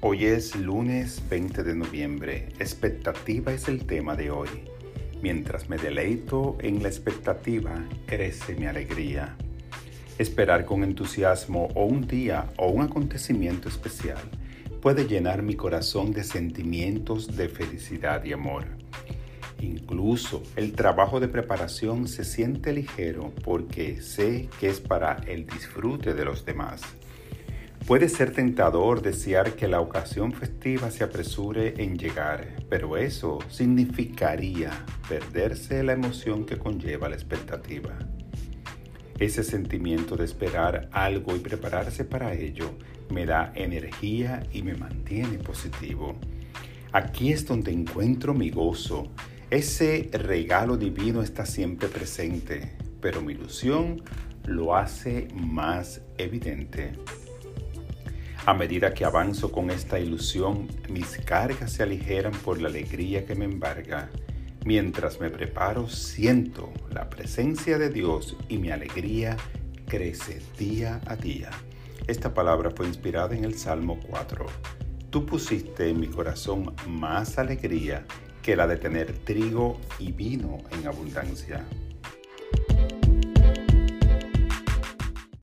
Hoy es lunes 20 de noviembre. Expectativa es el tema de hoy. Mientras me deleito en la expectativa, crece mi alegría. Esperar con entusiasmo o un día o un acontecimiento especial puede llenar mi corazón de sentimientos de felicidad y amor. Incluso el trabajo de preparación se siente ligero porque sé que es para el disfrute de los demás. Puede ser tentador desear que la ocasión festiva se apresure en llegar, pero eso significaría perderse la emoción que conlleva la expectativa. Ese sentimiento de esperar algo y prepararse para ello me da energía y me mantiene positivo. Aquí es donde encuentro mi gozo. Ese regalo divino está siempre presente, pero mi ilusión lo hace más evidente. A medida que avanzo con esta ilusión, mis cargas se aligeran por la alegría que me embarga. Mientras me preparo, siento la presencia de Dios y mi alegría crece día a día. Esta palabra fue inspirada en el Salmo 4. Tú pusiste en mi corazón más alegría que la de tener trigo y vino en abundancia.